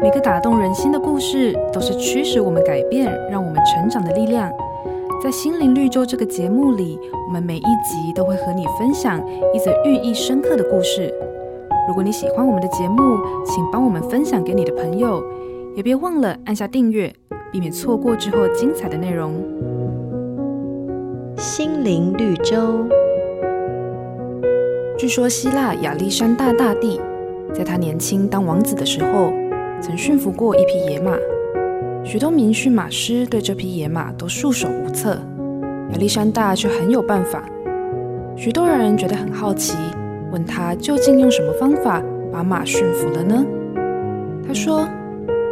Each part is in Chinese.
每个打动人心的故事，都是驱使我们改变、让我们成长的力量。在心灵绿洲这个节目里，我们每一集都会和你分享一则寓意深刻的故事。如果你喜欢我们的节目，请帮我们分享给你的朋友，也别忘了按下订阅，避免错过之后精彩的内容。心灵绿洲。据说希腊亚历山大大帝，在他年轻当王子的时候，曾驯服过一匹野马。许多名驯马师对这匹野马都束手无策，亚历山大却很有办法。许多人觉得很好奇，问他究竟用什么方法把马驯服了呢？他说：“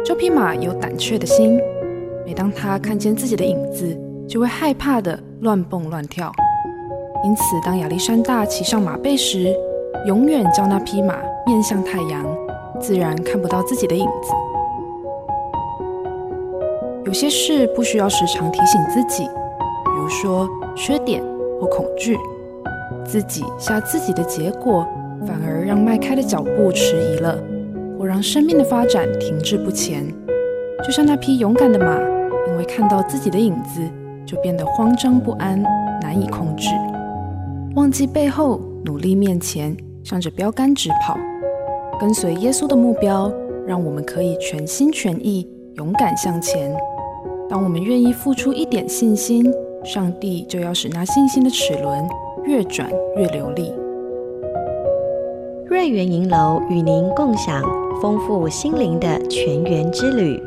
这匹马有胆怯的心，每当他看见自己的影子，就会害怕的乱蹦乱跳。因此，当亚历山大骑上马背时，永远叫那匹马面向太阳，自然看不到自己的影子。”有些事不需要时常提醒自己，比如说缺点或恐惧，自己吓自己的结果，反而让迈开的脚步迟疑了，或让生命的发展停滞不前。就像那匹勇敢的马，因为看到自己的影子，就变得慌张不安，难以控制，忘记背后，努力面前，向着标杆直跑，跟随耶稣的目标，让我们可以全心全意，勇敢向前。当我们愿意付出一点信心，上帝就要使那信心的齿轮越转越流利。瑞园银楼与您共享丰富心灵的全员之旅。